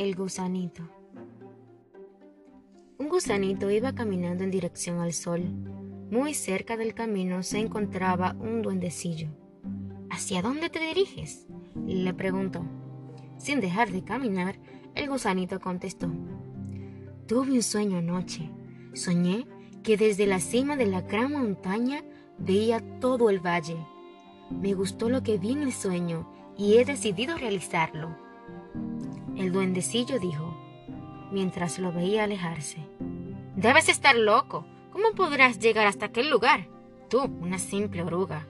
El gusanito. Un gusanito iba caminando en dirección al sol. Muy cerca del camino se encontraba un duendecillo. ¿Hacia dónde te diriges? le preguntó. Sin dejar de caminar, el gusanito contestó. Tuve un sueño anoche. Soñé que desde la cima de la gran montaña veía todo el valle. Me gustó lo que vi en el sueño y he decidido realizarlo. El duendecillo dijo, mientras lo veía alejarse. Debes estar loco. ¿Cómo podrás llegar hasta aquel lugar? Tú, una simple oruga.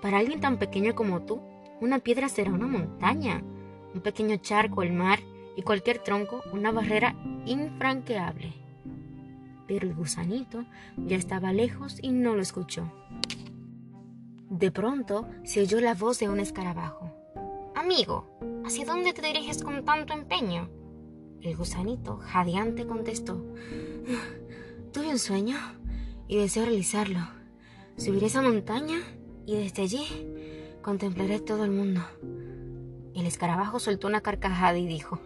Para alguien tan pequeño como tú, una piedra será una montaña, un pequeño charco el mar y cualquier tronco una barrera infranqueable. Pero el gusanito ya estaba lejos y no lo escuchó. De pronto se oyó la voz de un escarabajo. Amigo, ¿hacia dónde te diriges con tanto empeño? El gusanito, jadeante, contestó. Tuve un sueño y deseo realizarlo. Subiré esa montaña y desde allí contemplaré todo el mundo. El escarabajo soltó una carcajada y dijo,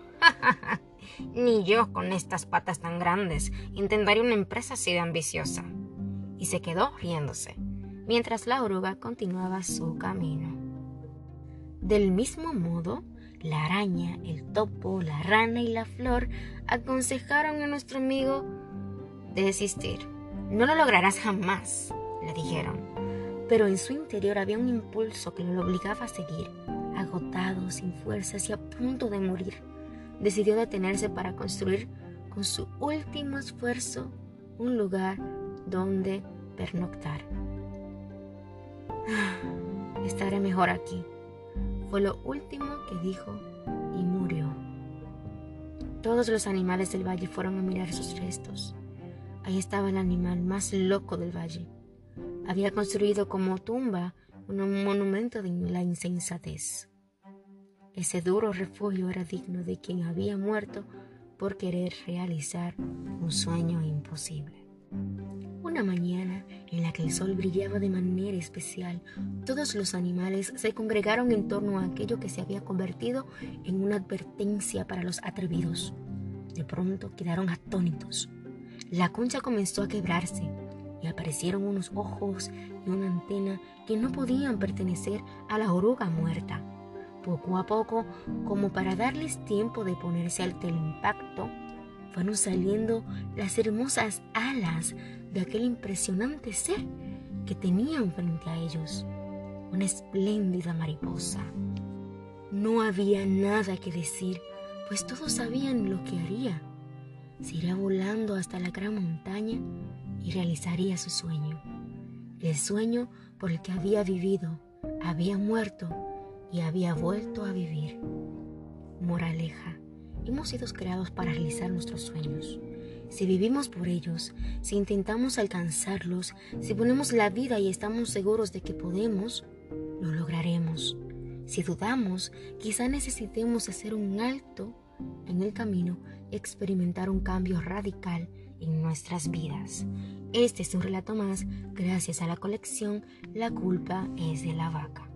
Ni yo con estas patas tan grandes intentaré una empresa así de ambiciosa. Y se quedó riéndose, mientras la oruga continuaba su camino. Del mismo modo, la araña, el topo, la rana y la flor aconsejaron a nuestro amigo desistir. No lo lograrás jamás, le dijeron. Pero en su interior había un impulso que lo obligaba a seguir. Agotado, sin fuerzas y a punto de morir, decidió detenerse para construir con su último esfuerzo un lugar donde pernoctar. Ah, estaré mejor aquí, fue lo último que dijo y murió. Todos los animales del valle fueron a mirar sus restos. Ahí estaba el animal más loco del valle. Había construido como tumba un monumento de la insensatez. Ese duro refugio era digno de quien había muerto por querer realizar un sueño imposible. Una mañana en la que el sol brillaba de manera especial, todos los animales se congregaron en torno a aquello que se había convertido en una advertencia para los atrevidos. De pronto quedaron atónitos. La concha comenzó a quebrarse y aparecieron unos ojos y una antena que no podían pertenecer a la oruga muerta. Poco a poco, como para darles tiempo de ponerse al impacto, fueron saliendo las hermosas alas de aquel impresionante ser que tenían frente a ellos, una espléndida mariposa. No había nada que decir, pues todos sabían lo que haría. Se iría volando hasta la gran montaña y realizaría su sueño. El sueño por el que había vivido, había muerto y había vuelto a vivir. Moraleja Hemos sido creados para realizar nuestros sueños. Si vivimos por ellos, si intentamos alcanzarlos, si ponemos la vida y estamos seguros de que podemos, lo lograremos. Si dudamos, quizá necesitemos hacer un alto en el camino y experimentar un cambio radical en nuestras vidas. Este es un relato más gracias a la colección La culpa es de la vaca.